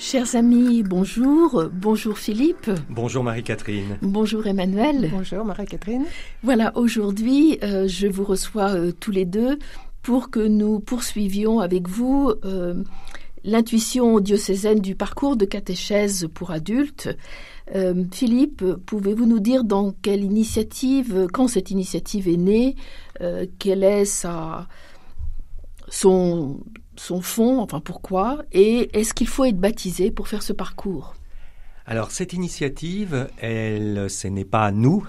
Chers amis, bonjour. Bonjour Philippe. Bonjour Marie-Catherine. Bonjour Emmanuel. Bonjour Marie-Catherine. Voilà, aujourd'hui, euh, je vous reçois euh, tous les deux pour que nous poursuivions avec vous euh, l'intuition diocésaine du parcours de catéchèse pour adultes. Euh, Philippe, pouvez-vous nous dire dans quelle initiative, quand cette initiative est née, euh, quel est sa, son, son fond, enfin pourquoi, et est-ce qu'il faut être baptisé pour faire ce parcours? Alors cette initiative, elle, ce n'est pas nous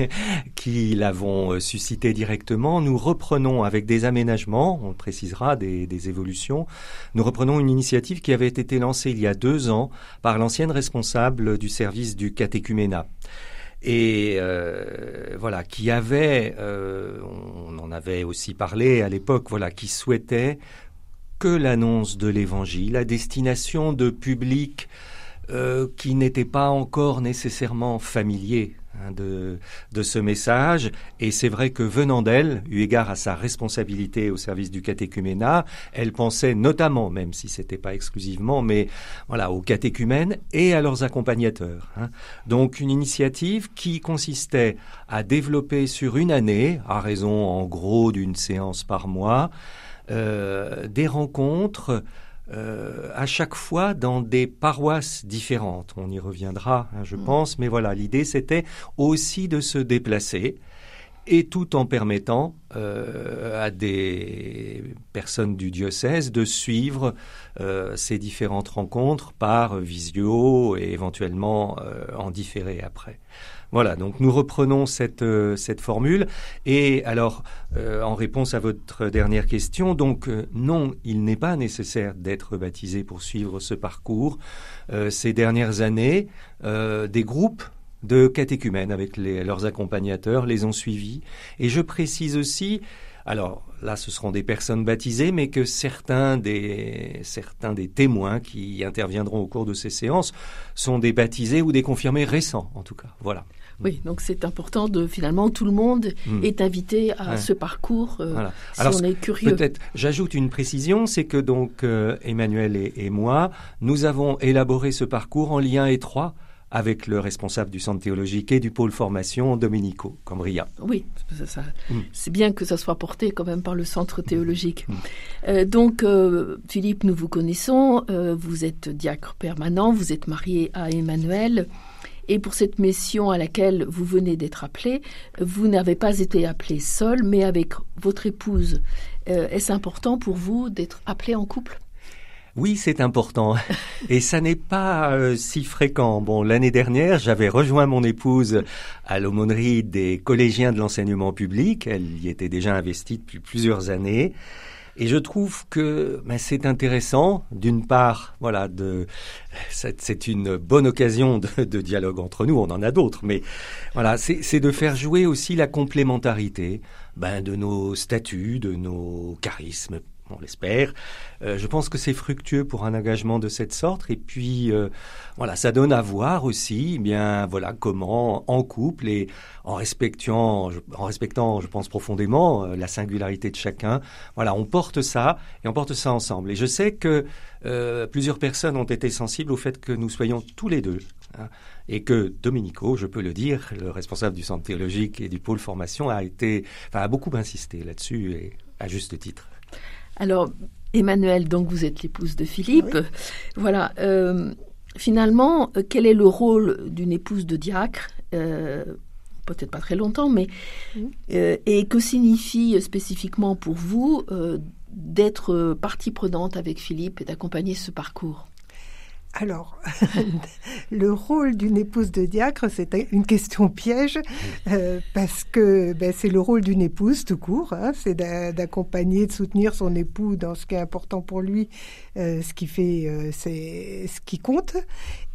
qui l'avons suscitée directement. Nous reprenons avec des aménagements, on le précisera, des, des, évolutions. Nous reprenons une initiative qui avait été lancée il y a deux ans par l'ancienne responsable du service du catéchuménat et euh, voilà qui avait, euh, on en avait aussi parlé à l'époque, voilà qui souhaitait que l'annonce de l'Évangile à destination de publics euh, qui n'étaient pas encore nécessairement familiers hein, de, de, ce message. Et c'est vrai que venant d'elle, eu égard à sa responsabilité au service du catéchuménat, elle pensait notamment, même si c'était pas exclusivement, mais voilà, aux catéchumènes et à leurs accompagnateurs. Hein. Donc une initiative qui consistait à développer sur une année, à raison en gros d'une séance par mois, des rencontres euh, à chaque fois dans des paroisses différentes. On y reviendra, hein, je mmh. pense, mais voilà, l'idée c'était aussi de se déplacer et tout en permettant euh, à des personnes du diocèse de suivre euh, ces différentes rencontres par visio et éventuellement euh, en différé après. Voilà, donc nous reprenons cette, euh, formule. Et alors, euh, en réponse à votre dernière question, donc euh, non, il n'est pas nécessaire d'être baptisé pour suivre ce parcours. ces dernières années, des groupes de catéchumènes avec leurs accompagnateurs les ont suivis. Et je précise aussi, alors là, ce seront des personnes baptisées, mais que certains des, certains des témoins qui interviendront au cours de ces séances sont des baptisés ou des confirmés récents, en tout cas. Voilà. Oui, donc c'est important de finalement tout le monde mmh. est invité à ouais. ce parcours euh, voilà. si Alors, on est curieux. Peut-être, j'ajoute une précision, c'est que donc euh, Emmanuel et, et, moi, nous avons élaboré ce parcours en lien étroit avec le responsable du centre théologique et du pôle formation, Domenico Cambria. Oui, ça, mmh. c'est bien que ça soit porté quand même par le centre théologique. Mmh. Euh, donc, euh, Philippe, nous vous connaissons, euh, vous êtes diacre permanent, vous êtes marié à Emmanuel. Et pour cette mission à laquelle vous venez d'être appelé, vous n'avez pas été appelé seul, mais avec votre épouse. Est-ce important pour vous d'être appelé en couple? Oui, c'est important. Et ça n'est pas euh, si fréquent. Bon, l'année dernière, j'avais rejoint mon épouse à l'aumônerie des collégiens de l'enseignement public. Elle y était déjà investie depuis plusieurs années. Et je trouve que ben, c'est intéressant, d'une part, voilà, de, c'est une bonne occasion de, dialogue entre nous. On en a d'autres, mais voilà, c'est de faire jouer aussi la complémentarité ben, de nos statuts, de nos charismes on l'espère. Euh, je pense que c'est fructueux pour un engagement de cette sorte. Et puis, euh, voilà, ça donne à voir aussi, eh bien, voilà, comment en couple et en respectant, en respectant, je pense profondément euh, la singularité de chacun, voilà, on porte ça et on porte ça ensemble. Et je sais que plusieurs personnes ont été sensibles au fait que nous soyons tous les deux. Hein, et que Domenico, je peux le dire, le responsable du centre théologique et du pôle formation, a été, enfin, a beaucoup insisté là-dessus et à juste titre. Alors, Emmanuel, donc vous êtes l'épouse de Philippe. Oui. Voilà. Euh, finalement, quel est le rôle d'une épouse de diacre euh, Peut-être pas très longtemps, mais euh, et que signifie spécifiquement pour vous d'être partie prenante avec Philippe et d'accompagner ce parcours? Alors, le rôle d'une épouse de diacre, c'est une question piège, euh, parce que ben, c'est le rôle d'une épouse tout court, hein, c'est d'accompagner, de soutenir son époux dans ce qui est important pour lui, euh, ce qui fait, euh, c'est ce qui compte.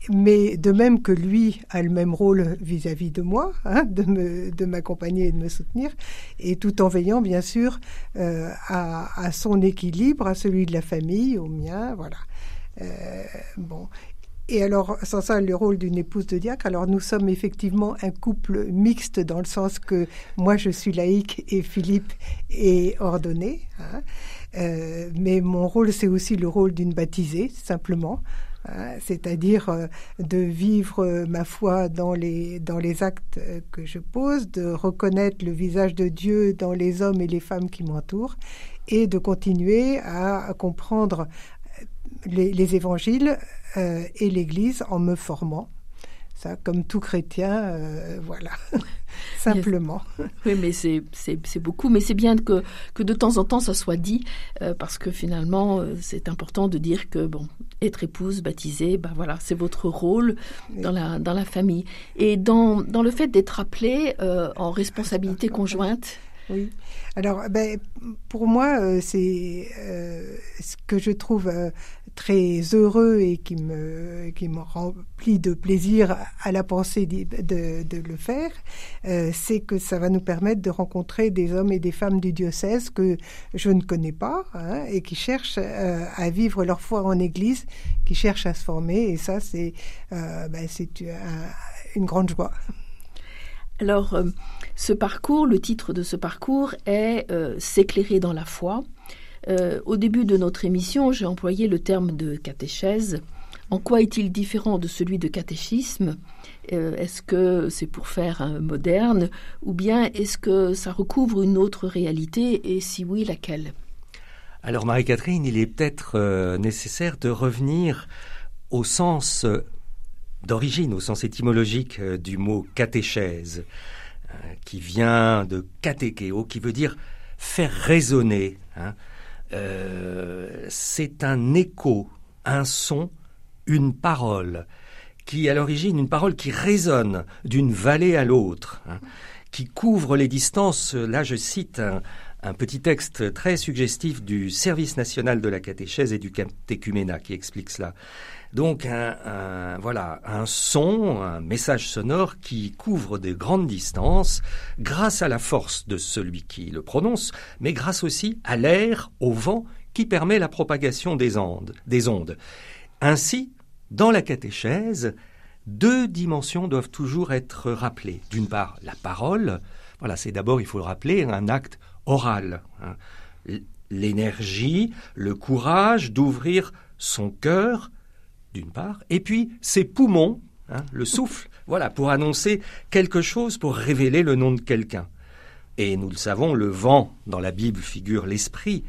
Mais de même que lui a le même rôle vis-à-vis de moi, hein, de m'accompagner et de me soutenir, et tout en veillant bien sûr à, à son équilibre, à celui de la famille, au mien, voilà. Euh, bon. Et alors, sans ça, le rôle d'une épouse de diacre, alors nous sommes effectivement un couple mixte dans le sens que moi je suis laïque et Philippe est ordonné. Hein. Euh, mais mon rôle, c'est aussi le rôle d'une baptisée, simplement. Hein. C'est-à-dire euh, de vivre ma foi dans les, dans les actes que je pose, de reconnaître le visage de Dieu dans les hommes et les femmes qui m'entourent, et de continuer à comprendre les, évangiles euh, et l'Église en me formant. Ça, comme tout chrétien, euh, voilà, simplement. Oui, mais c'est beaucoup, mais c'est bien que, que de temps en temps ça soit dit, euh, parce que finalement, c'est important de dire que, bon, être épouse, baptisée, ben voilà, c'est votre rôle dans, la, dans la famille. Et dans, dans le fait d'être appelé en responsabilité conjointe, oui. Alors, ben, pour moi, c'est ce que je trouve très heureux et qui me, qui me remplit de plaisir à la pensée de, de, le faire, euh, c'est que ça va nous permettre de rencontrer des hommes et des femmes du diocèse que je ne connais pas hein, et qui cherchent euh, à vivre leur foi en Église, qui cherchent à se former. Et ça, c'est euh, ben, c'est une grande joie. Alors, ce parcours, le titre de ce parcours est S'éclairer dans la foi. Euh, au début de notre émission, j'ai employé le terme de catéchèse. En quoi est-il différent de celui de catéchisme? Euh, Est-ce que c'est pour faire un moderne? Ou bien est-ce que ça recouvre une autre réalité? Et si oui, laquelle? Alors Marie-Catherine, il est peut-être euh, nécessaire de revenir au sens d'origine, au sens étymologique du mot catéchèse, qui vient de catéchéo, qui veut dire faire résonner. Hein. Euh, c'est un écho, un son, une parole, qui à l'origine, une parole qui résonne d'une vallée à l'autre, hein, qui couvre les distances. Là, je cite un, petit texte très suggestif du Service national de la catéchèse et du catéchuménat qui explique cela. Donc un, voilà un son, un message sonore qui couvre des grandes distances grâce à la force de celui qui le prononce, mais grâce aussi à l'air, au vent qui permet la propagation des ondes. Des ondes. Ainsi, dans la catéchèse, deux dimensions doivent toujours être rappelées. D'une part, la parole. Voilà, c'est d'abord, il faut le rappeler, un acte oral. Hein. L'énergie, le courage d'ouvrir son cœur d'une part, et puis ses poumons, hein, le souffle, voilà, pour annoncer quelque chose, pour révéler le nom de quelqu'un. Et nous le savons, le vent, dans la Bible, figure l'esprit.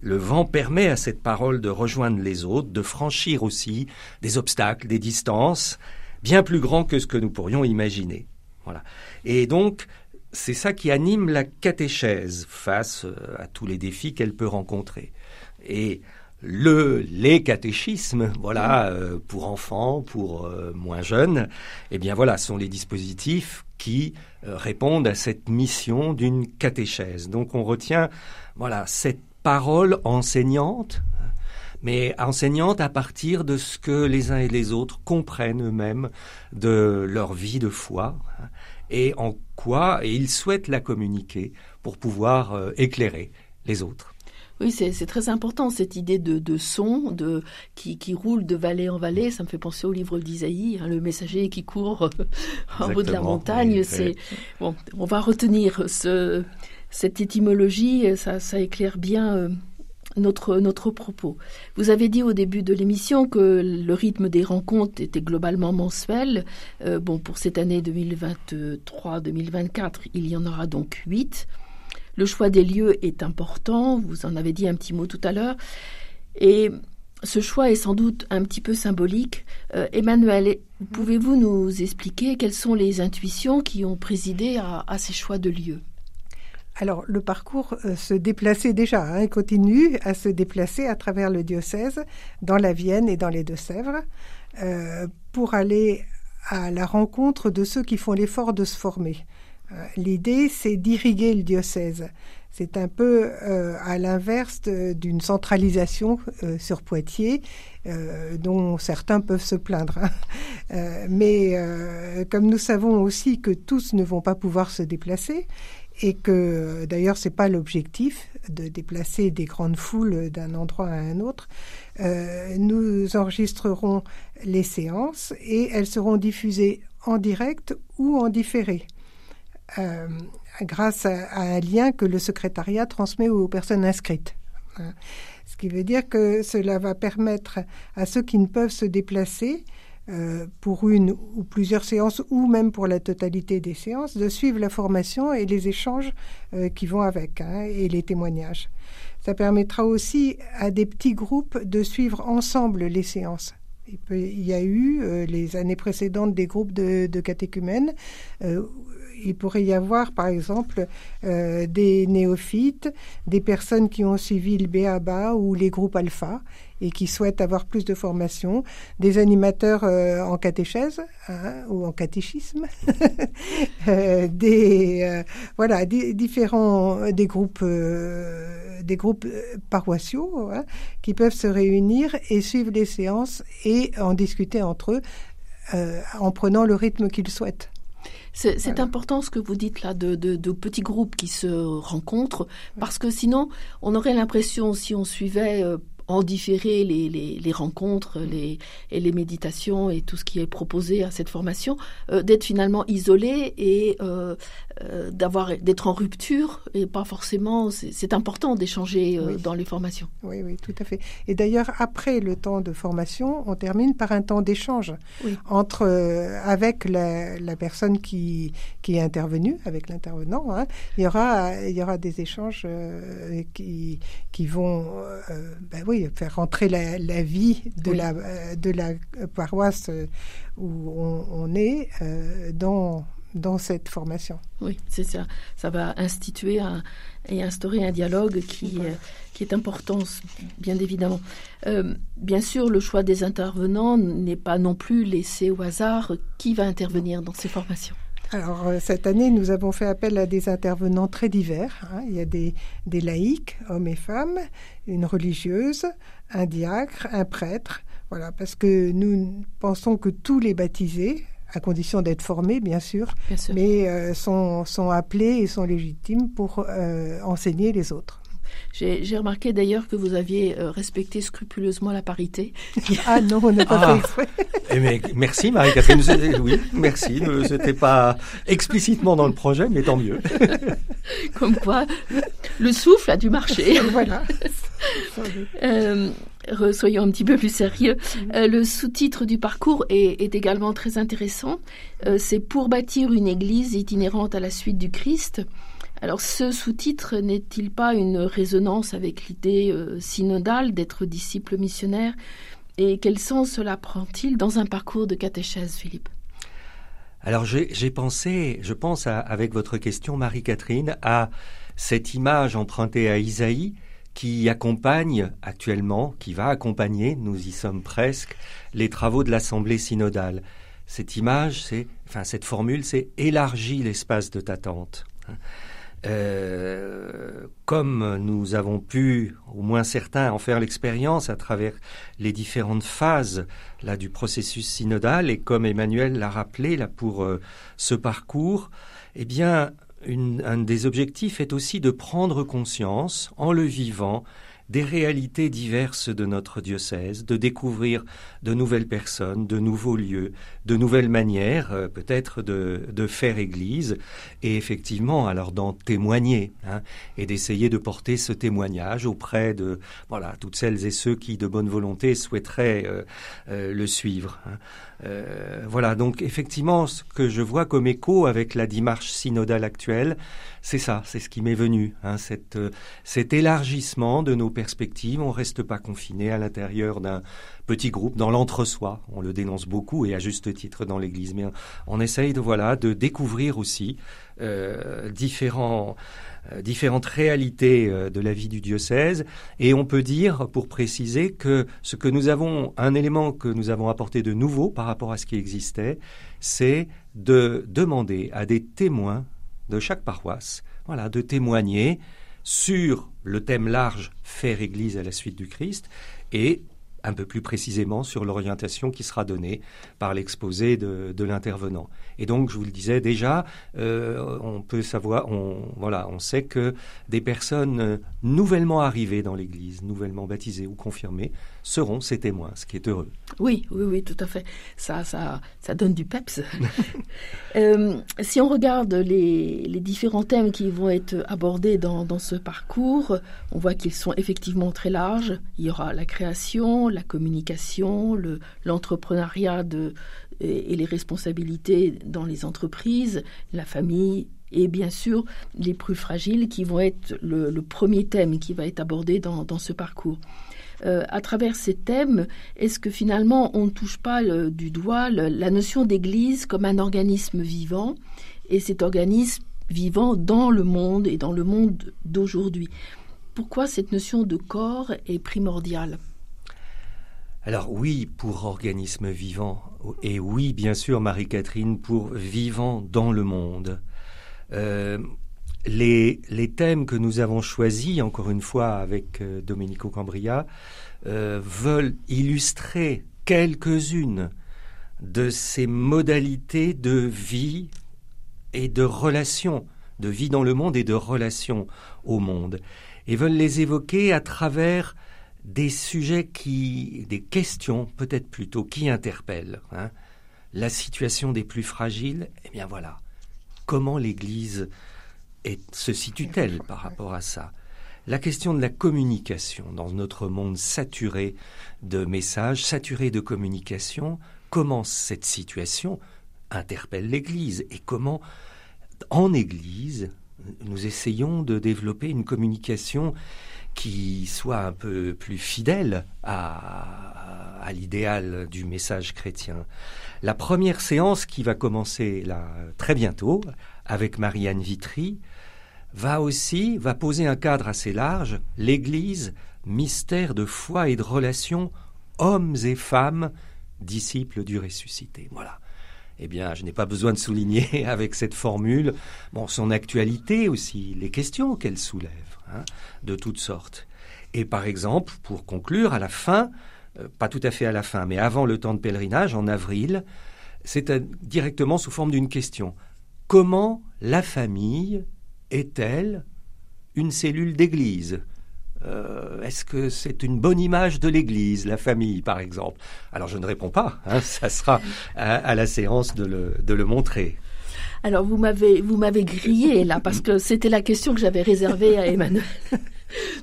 Le vent permet à cette parole de rejoindre les autres, de franchir aussi des obstacles, des distances, bien plus grands que ce que nous pourrions imaginer. Voilà. Et donc, c'est ça qui anime la catéchèse face euh, à tous les défis qu'elle peut rencontrer. Et le les catéchismes, voilà, euh, pour enfants, pour euh, moins jeunes, eh bien voilà, sont les dispositifs qui euh, répondent à cette mission d'une catéchèse. Donc on retient, voilà, cette parole enseignante, mais enseignante à partir de ce que les uns et les autres comprennent eux-mêmes de leur vie de foi hein, et en quoi ils souhaitent la communiquer pour pouvoir éclairer les autres. Oui, c'est très important cette idée de, son de, qui, roule de vallée en vallée. Ça me fait penser au livre d'Isaïe, hein, le messager qui court en haut de la montagne. c'est bon, on va retenir ce, cette étymologie. Ça, ça éclaire bien. Euh, notre, notre propos. Vous avez dit au début de l'émission que le rythme des rencontres était globalement mensuel. Euh, bon, pour cette année 2023-2024, il y en aura donc huit. Le choix des lieux est important, vous en avez dit un petit mot tout à l'heure, et ce choix est sans doute un petit peu symbolique. Euh, Emmanuel, pouvez-vous nous expliquer quelles sont les intuitions qui ont présidé à, ces choix de lieux? Alors, le parcours se déplaçait déjà, hein, continue à se déplacer à travers le diocèse, dans la Vienne et dans les Deux-Sèvres, pour aller à la rencontre de ceux qui font l'effort de se former. L'idée, c'est d'irriguer le diocèse. C'est un peu euh, à l'inverse d'une centralisation euh, sur Poitiers, euh, dont certains peuvent se plaindre. Hein. mais comme nous savons aussi que tous ne vont pas pouvoir se déplacer, et que d'ailleurs c'est pas l'objectif de déplacer des grandes foules d'un endroit à un autre. nous enregistrerons les séances et elles seront diffusées en direct ou en différé grâce à, un lien que le secrétariat transmet aux personnes inscrites. Hein. Ce qui veut dire que cela va permettre à ceux qui ne peuvent se déplacer euh, pour une ou plusieurs séances ou même pour la totalité des séances de suivre la formation et les échanges euh, qui vont avec hein, et les témoignages. Ça permettra aussi à des petits groupes de suivre ensemble les séances. Il, y a eu euh, les années précédentes des groupes de, de catéchumènes. Il pourrait y avoir, par exemple, euh, des néophytes, des personnes qui ont suivi le BABA ou les groupes alpha et qui souhaitent avoir plus de formation, des animateurs euh, en catéchèse hein, ou en catéchisme, euh, des voilà, des, différents des groupes des groupes paroissiaux hein, qui peuvent se réunir et suivre les séances et en discuter entre eux en prenant le rythme qu'ils souhaitent. C'est important ce que vous dites là de, de, petits groupes qui se rencontrent, parce que sinon, on aurait l'impression, si on suivait euh, en différé les, les, rencontres les, et les méditations et tout ce qui est proposé à cette formation, euh, d'être finalement isolé et euh, euh, d'avoir d'être en rupture et pas forcément. C'est important d'échanger dans les formations. Oui, oui, tout à fait. Et d'ailleurs, après le temps de formation, on termine par un temps d'échange entre avec la, la, personne qui, qui est intervenue, avec l'intervenant. Hein. Il y aura il y aura des échanges qui qui vont ben oui faire rentrer la, vie de, la, euh, de la paroisse euh, où on, est euh, dans, dans cette formation. Oui, c'est ça. Ça va instituer et instaurer un dialogue qui, qui est important, bien évidemment. bien sûr, le choix des intervenants n'est pas non plus laissé au hasard. Qui va intervenir dans ces formations? Alors, cette année, nous avons fait appel à des intervenants très divers. Hein. Il y a des, des laïcs, hommes et femmes, une religieuse, un diacre, un prêtre. Voilà, parce que nous pensons que tous les baptisés, à condition d'être formés, bien sûr, mais euh, sont, sont, appelés et sont légitimes pour euh, enseigner les autres. J'ai remarqué d'ailleurs que vous aviez euh, respecté scrupuleusement la parité. ah non, on n'a pas ah. fait exprès. Eh mais, merci Marie-Catherine. Oui, merci. Ce n'était pas explicitement dans le projet, mais tant mieux. Comme quoi, le souffle a dû marcher. voilà. Euh, soyons un petit peu plus sérieux. Euh, le sous-titre du parcours est, est, également très intéressant. C'est pour bâtir une église itinérante à la suite du Christ. Alors ce sous-titre n'est-il pas une résonance avec l'idée euh, synodale d'être disciple missionnaire? Et quel sens cela prend-il dans un parcours de catéchèse, Philippe? Alors j'ai pensé, je pense avec votre question, Marie-Catherine, à cette image empruntée à Isaïe qui accompagne actuellement, qui va accompagner, nous y sommes presque, les travaux de l'Assemblée synodale. Cette image, c'est, enfin cette formule, c'est élargis l'espace de ta tente. Euh, comme nous avons pu, au moins certains, en faire l'expérience à travers les différentes phases là du processus synodal, et comme Emmanuel l'a rappelé là pour euh, ce parcours, eh bien, un des objectifs est aussi de prendre conscience, en le vivant, des réalités diverses de notre diocèse, de découvrir de nouvelles personnes, de nouveaux lieux, de nouvelles manières euh, peut-être de, de, faire Église, et effectivement alors d'en témoigner, hein, et d'essayer de porter ce témoignage auprès de voilà toutes celles et ceux qui de bonne volonté souhaiteraient euh, euh, le suivre. Hein. voilà donc effectivement ce que je vois comme écho avec la démarche synodale actuelle, c'est ça, c'est ce qui m'est venu, hein, cet élargissement de nos perspectives, on reste pas confiné à l'intérieur d'un petit groupe, dans l'entre-soi. On le dénonce beaucoup et à juste titre dans l'Église, mais on essaye de voilà de découvrir aussi euh, différents euh, différentes réalités euh, de la vie du diocèse et on peut dire pour préciser que ce que nous avons un élément que nous avons apporté de nouveau par rapport à ce qui existait c'est de demander à des témoins de chaque paroisse voilà de témoigner sur le thème large faire Église à la suite du Christ et un peu plus précisément sur l'orientation qui sera donnée par l'exposé de, l'intervenant. Et donc, je vous le disais déjà, euh, on peut savoir, on, voilà, on sait que des personnes nouvellement arrivées dans l'Église, nouvellement baptisées ou confirmées, seront ces témoins, ce qui est heureux. Oui, oui, oui, tout à fait. Ça, ça, ça donne du peps. euh, si on regarde les, les, différents thèmes qui vont être abordés dans, dans ce parcours, on voit qu'ils sont effectivement très larges. Il y aura la création, la communication, l'entrepreneuriat le, et, et les responsabilités dans les entreprises, la famille, et bien sûr les plus fragiles qui vont être le, le premier thème qui va être abordé dans, dans ce parcours euh, à travers ces thèmes, est-ce que finalement on ne touche pas du doigt la notion d'Église comme un organisme vivant et cet organisme vivant dans le monde et dans le monde d'aujourd'hui? Pourquoi cette notion de corps est primordiale? Alors oui, pour organisme vivant, et oui, bien sûr, Marie-Catherine, pour vivant dans le monde. Euh, les, les, thèmes que nous avons choisis, encore une fois avec euh, Domenico Cambria, euh, veulent illustrer quelques-unes de ces modalités de vie et de relation, de vie dans le monde et de relation au monde, et veulent les évoquer à travers des sujets qui, des questions peut-être plutôt, qui interpellent. Hein. La situation des plus fragiles, eh bien voilà, comment l'Église et se situe-t-elle par rapport à ça? La question de la communication dans notre monde saturé de messages, saturé de communication, comment cette situation interpelle l'Église et comment, en Église, nous essayons de développer une communication qui soit un peu plus fidèle à, à l'idéal du message chrétien? La première séance qui va commencer là très bientôt avec Marianne Vitry va aussi va poser un cadre assez large, l'Église, mystère de foi et de relation, hommes et femmes, disciples du ressuscité. Voilà. Eh bien, je n'ai pas besoin de souligner avec cette formule son actualité aussi, les questions qu'elle soulève, hein, de toutes sortes. Et par exemple, pour conclure, à la fin, euh, pas tout à fait à la fin, mais avant le temps de pèlerinage, en avril, c'est directement sous forme d'une question. Comment la famille est-elle une cellule d'église? Euh, Est-ce que c'est une bonne image de l'Église, la famille, par exemple? Alors je ne réponds pas, hein, ça sera à, à, la séance de le, de le montrer. Alors vous m'avez vous m'avez grillé là parce que c'était la question que j'avais réservée à Emmanuel.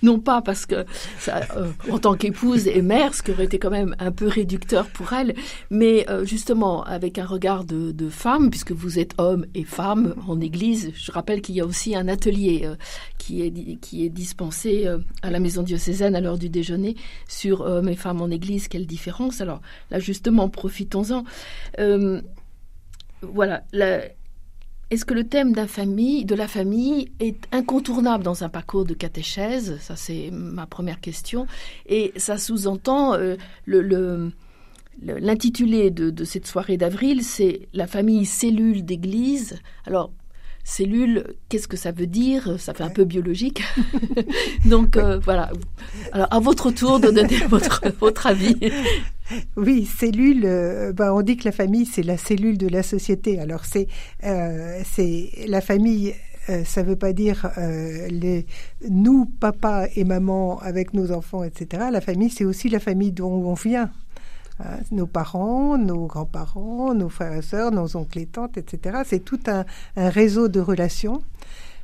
non pas parce que, ça, euh, en tant qu'épouse et mère, ce qui aurait été quand même un peu réducteur pour elle, mais euh, justement avec un regard de, de, femme, puisque vous êtes homme et femme en Église. Je rappelle qu'il y a aussi un atelier euh, qui est qui est dispensé euh, à la maison diocésaine à l'heure du déjeuner sur hommes et femmes en Église. Quelle différence Alors là, justement, profitons-en. Euh, voilà. La, est-ce que le thème de la famille, est incontournable dans un parcours de catéchèse? Ça, c'est ma première question. Et ça sous-entend euh, l'intitulé de, de cette soirée d'avril, c'est la famille cellule d'église. Alors, cellule, qu'est-ce que ça veut dire? Ça fait un peu biologique. Donc euh, voilà. Alors à votre tour de donner votre, votre avis. Oui, cellule. Euh, ben, on dit que la famille c'est la cellule de la société. Alors c'est euh, la famille. Ça veut pas dire euh, les nous papa et maman avec nos enfants etc. La famille c'est aussi la famille dont on vient. Hein, nos parents, nos grands-parents, nos frères et sœurs, nos oncles et tantes, etc. C'est tout un, réseau de relations.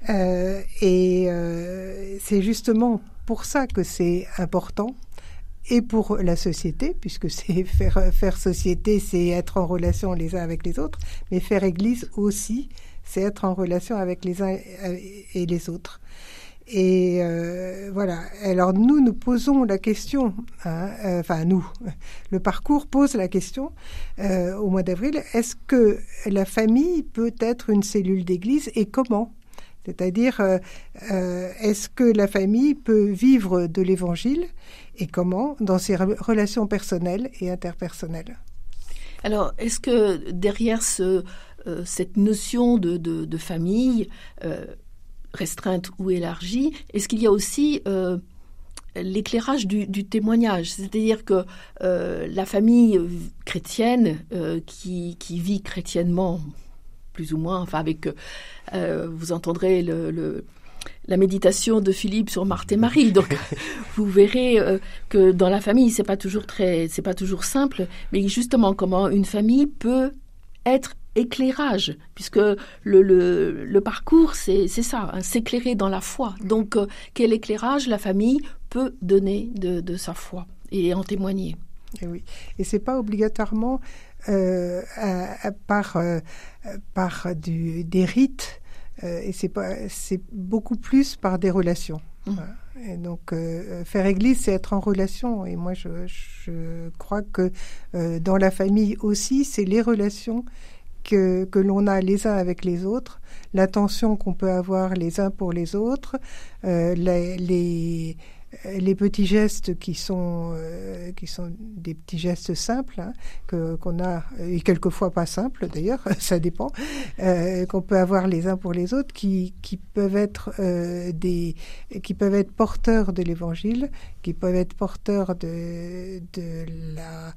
Euh, et euh, c'est justement pour ça que c'est important et pour la société, puisque c'est faire société, c'est être en relation les uns avec les autres, mais faire église aussi, c'est être en relation avec les uns et les autres. Et euh, voilà. Alors nous, nous posons la question. Hein, euh, enfin nous, le parcours pose la question euh, au mois d'avril. Est-ce que la famille peut être une cellule d'Église et comment? C'est-à-dire, est-ce que la famille peut vivre de l'Évangile et comment dans ses relations personnelles et interpersonnelles? Alors, est-ce que derrière ce, cette notion de famille restreinte ou élargie, est-ce qu'il y a aussi euh, l'éclairage du, témoignage, c'est-à-dire que euh, la famille chrétienne euh, qui, vit chrétiennement, plus ou moins, enfin avec, vous entendrez le, la méditation de Philippe sur Marthe et Marie, donc vous verrez que dans la famille c'est pas toujours très, c'est pas toujours simple, mais justement comment une famille peut être éclairage, puisque le, le, parcours, c'est ça, hein, s'éclairer dans la foi. Donc, euh, quel éclairage la famille peut donner de, sa foi et en témoigner et oui, et c'est pas obligatoirement euh, par euh, par du, des rites, et c'est pas c'est beaucoup plus par des relations. Mmh. Et donc, faire église, c'est être en relation. Et moi, je, je crois que dans la famille aussi, c'est les relations que, que l'on a les uns avec les autres, l'attention qu'on peut avoir les uns pour les autres, euh, les, les, les, petits gestes qui sont, euh, qui sont des petits gestes simples, hein, que, qu'on a, et quelquefois pas simples d'ailleurs, ça dépend, euh, qu'on peut avoir les uns pour les autres, qui, qui peuvent être euh, des, qui peuvent être porteurs de l'évangile, qui peuvent être porteurs de, de la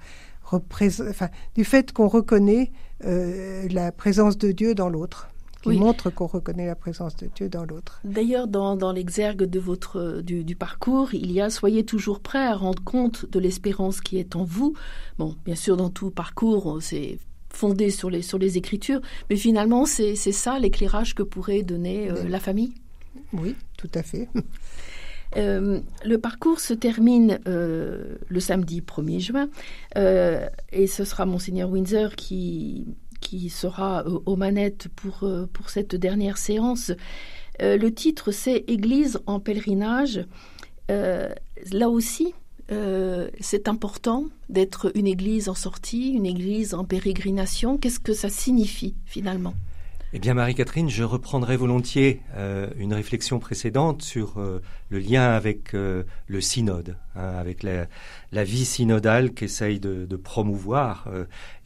enfin, du fait qu'on reconnaît euh, la présence de Dieu dans l'autre qui montre qu'on reconnaît la présence de Dieu dans l'autre. D'ailleurs, dans, dans l'exergue de votre du, du, parcours, il y a soyez toujours prêt à rendre compte de l'espérance qui est en vous. Bon, bien sûr, dans tout parcours, c'est fondé sur les sur les Écritures, mais finalement, c'est ça l'éclairage que pourrait donner euh, la famille? Oui, tout à fait. Euh, le parcours se termine euh, le samedi 1er juin euh, et ce sera Monseigneur Windsor qui, sera aux manettes pour, pour cette dernière séance. le titre c'est Église en pèlerinage. là aussi, c'est important d'être une église en sortie, une église en pérégrination. Qu'est-ce que ça signifie finalement? Eh bien, Marie-Catherine, je reprendrai volontiers euh, une réflexion précédente sur euh, le lien avec euh, le synode, hein, avec la, la, vie synodale qu'essaye de, de, promouvoir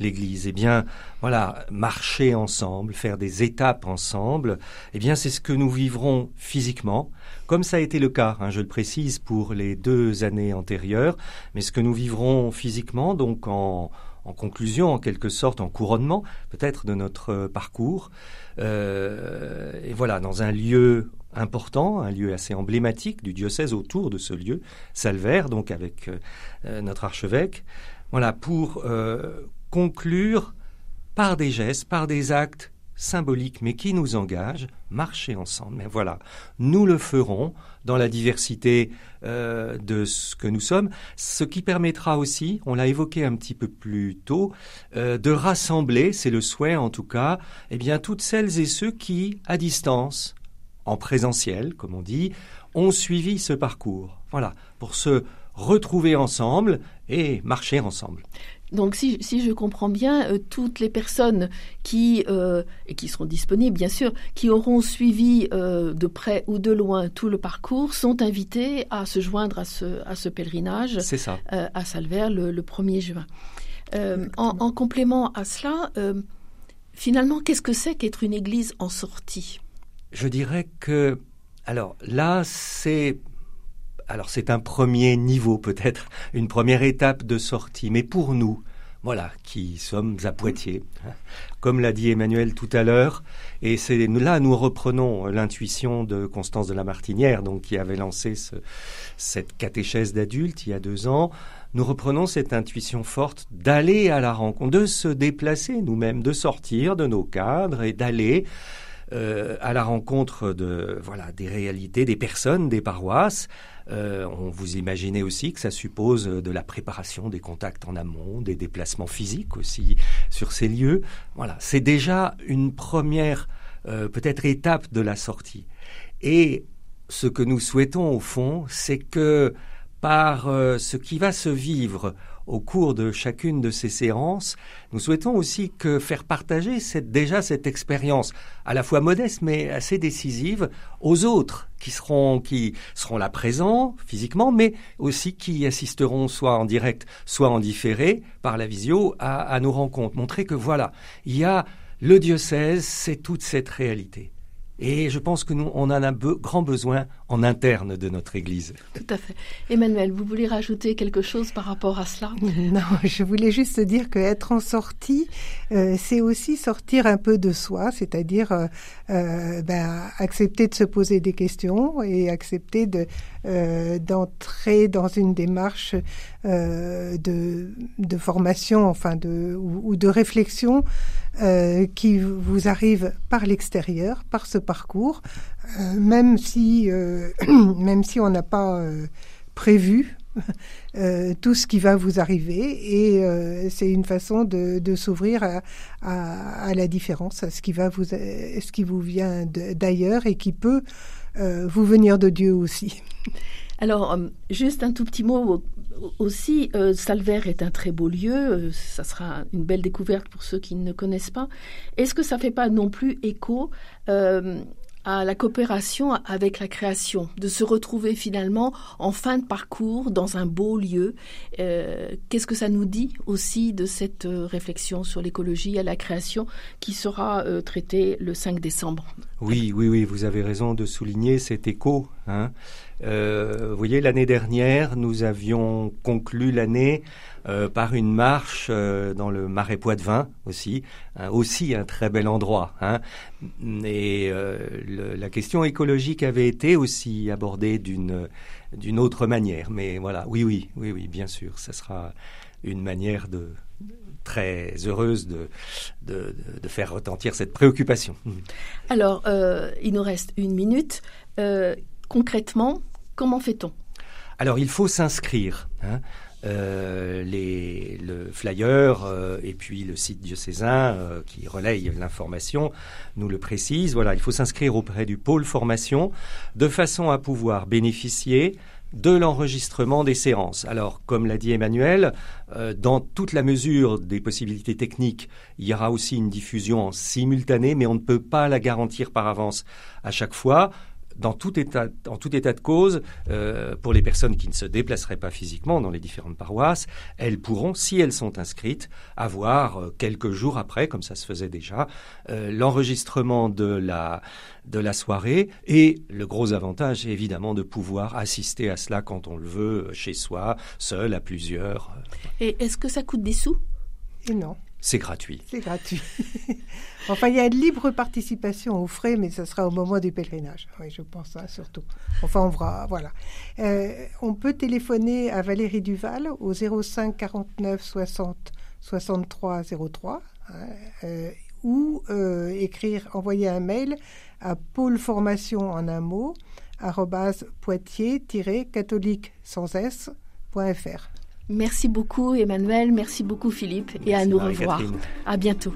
l'Église. Eh bien, voilà, marcher ensemble, faire des étapes ensemble, eh bien, c'est ce que nous vivrons physiquement, comme ça a été le cas, hein, je le précise, pour les deux années antérieures, mais ce que nous vivrons physiquement, donc en en conclusion, en quelque sorte, en couronnement peut-être de notre euh, parcours. Euh, et voilà, dans un lieu important, un lieu assez emblématique du diocèse autour de ce lieu, Salvaire, donc avec euh, notre archevêque. Voilà, pour conclure par des gestes, par des actes symboliques, mais qui nous engagent, marcher ensemble. Mais voilà, nous le ferons dans la diversité euh, de ce que nous sommes, ce qui permettra aussi, on l'a évoqué un petit peu plus tôt, euh, de rassembler, c'est le souhait en tout cas, eh bien toutes celles et ceux qui, à distance, en présentiel, comme on dit, ont suivi ce parcours. Voilà, pour se retrouver ensemble et marcher ensemble. Donc si, je comprends bien, euh, toutes les personnes qui, euh, et qui seront disponibles bien sûr, qui auront suivi euh, de près ou de loin tout le parcours, sont invitées à se joindre à ce, à ce pèlerinage ça. à Salver le, 1er juin. En, en, complément à cela, finalement, qu'est-ce que c'est qu'être une église en sortie? Je dirais que, alors là, c'est alors c'est un premier niveau peut-être, une première étape de sortie, mais pour nous, voilà, qui sommes à Poitiers, hein, comme l'a dit Emmanuel tout à l'heure, et c'est là nous reprenons l'intuition de Constance de la Martinière, donc qui avait lancé cette catéchèse d'adultes il y a deux ans. Nous reprenons cette intuition forte d'aller à la rencontre, de se déplacer nous-mêmes, de sortir de nos cadres et d'aller euh, à la rencontre de voilà des réalités, des personnes, des paroisses. Euh, on vous imaginez aussi que ça suppose de la préparation des contacts en amont, des déplacements physiques aussi sur ces lieux. Voilà, c'est déjà une première euh, peut-être étape de la sortie. Et ce que nous souhaitons au fond, c'est que par euh, ce qui va se vivre au cours de chacune de ces séances, nous souhaitons aussi que faire partager déjà cette expérience, à la fois modeste mais assez décisive, aux autres qui seront, qui seront là présents physiquement, mais aussi qui assisteront soit en direct, soit en différé par la visio à, à nos rencontres. Montrer que voilà, il y a le diocèse, c'est toute cette réalité. Et je pense que nous, on en a grand besoin en interne de notre Église. Tout à fait. Emmanuel, vous voulez rajouter quelque chose par rapport à cela? Non, je voulais juste dire qu'être en sortie, euh, c'est aussi sortir un peu de soi, c'est-à-dire euh, euh, ben, accepter de se poser des questions et accepter de d'entrer dans une démarche de, de formation, enfin de ou, de réflexion qui vous arrive par l'extérieur, par ce parcours, euh, même si euh, même si on n'a pas euh, prévu tout ce qui va vous arriver et c'est une façon de, s'ouvrir à, la différence, à ce qui va vous ce qui vous vient d'ailleurs et qui peut vous venir de Dieu aussi. Alors, juste un tout petit mot aussi, Salver est un très beau lieu, ça sera une belle découverte pour ceux qui ne connaissent pas. Est-ce que ça ne fait pas non plus écho à la coopération avec la création, de se retrouver finalement en fin de parcours dans un beau lieu? Euh, qu'est-ce que ça nous dit aussi de cette euh, réflexion sur l'écologie et la création qui sera euh, traitée le 5 décembre? Oui, oui, oui, vous avez raison de souligner cet écho. Hein. Vous voyez, l'année dernière, nous avions conclu l'année euh, par une marche euh, dans le Marais Poitevin aussi, aussi un très bel endroit. Hein. Et euh, la question écologique avait été aussi abordée d'une d'une autre manière. Mais voilà, oui, oui, oui, oui, bien sûr, ça sera une manière de très heureuse de, de faire retentir cette préoccupation. Alors, il nous reste une minute. concrètement, comment fait-on? Alors il faut s'inscrire. Hein. Euh, les, le flyer euh, et puis le site diocésain euh, qui relaye l'information nous le précise. Voilà, il faut s'inscrire auprès du pôle formation de façon à pouvoir bénéficier de l'enregistrement des séances. Alors, comme l'a dit Emmanuel, dans toute la mesure des possibilités techniques, il y aura aussi une diffusion en simultané, mais on ne peut pas la garantir par avance à chaque fois dans tout état, en tout état de cause, euh, pour les personnes qui ne se déplaceraient pas physiquement dans les différentes paroisses, elles pourront, si elles sont inscrites, avoir euh, quelques jours après, comme ça se faisait déjà, euh, l'enregistrement de la, de la soirée et le gros avantage, évidemment, de pouvoir assister à cela quand on le veut, chez soi, seul, à plusieurs. Et est-ce que ça coûte des sous? Et non. C'est gratuit. C'est gratuit. enfin, il y a une libre participation aux frais, mais ce sera au moment du pèlerinage. Oui, je pense, hein, surtout. Enfin, on verra, voilà. Euh, on peut téléphoner à Valérie Duval au 05 49 60 63 03 ou euh, écrire, envoyer un mail à pôle formation en un mot poitiers-catholique sans s.fr. Merci beaucoup Emmanuel, merci beaucoup Philippe et à nous revoir. À bientôt.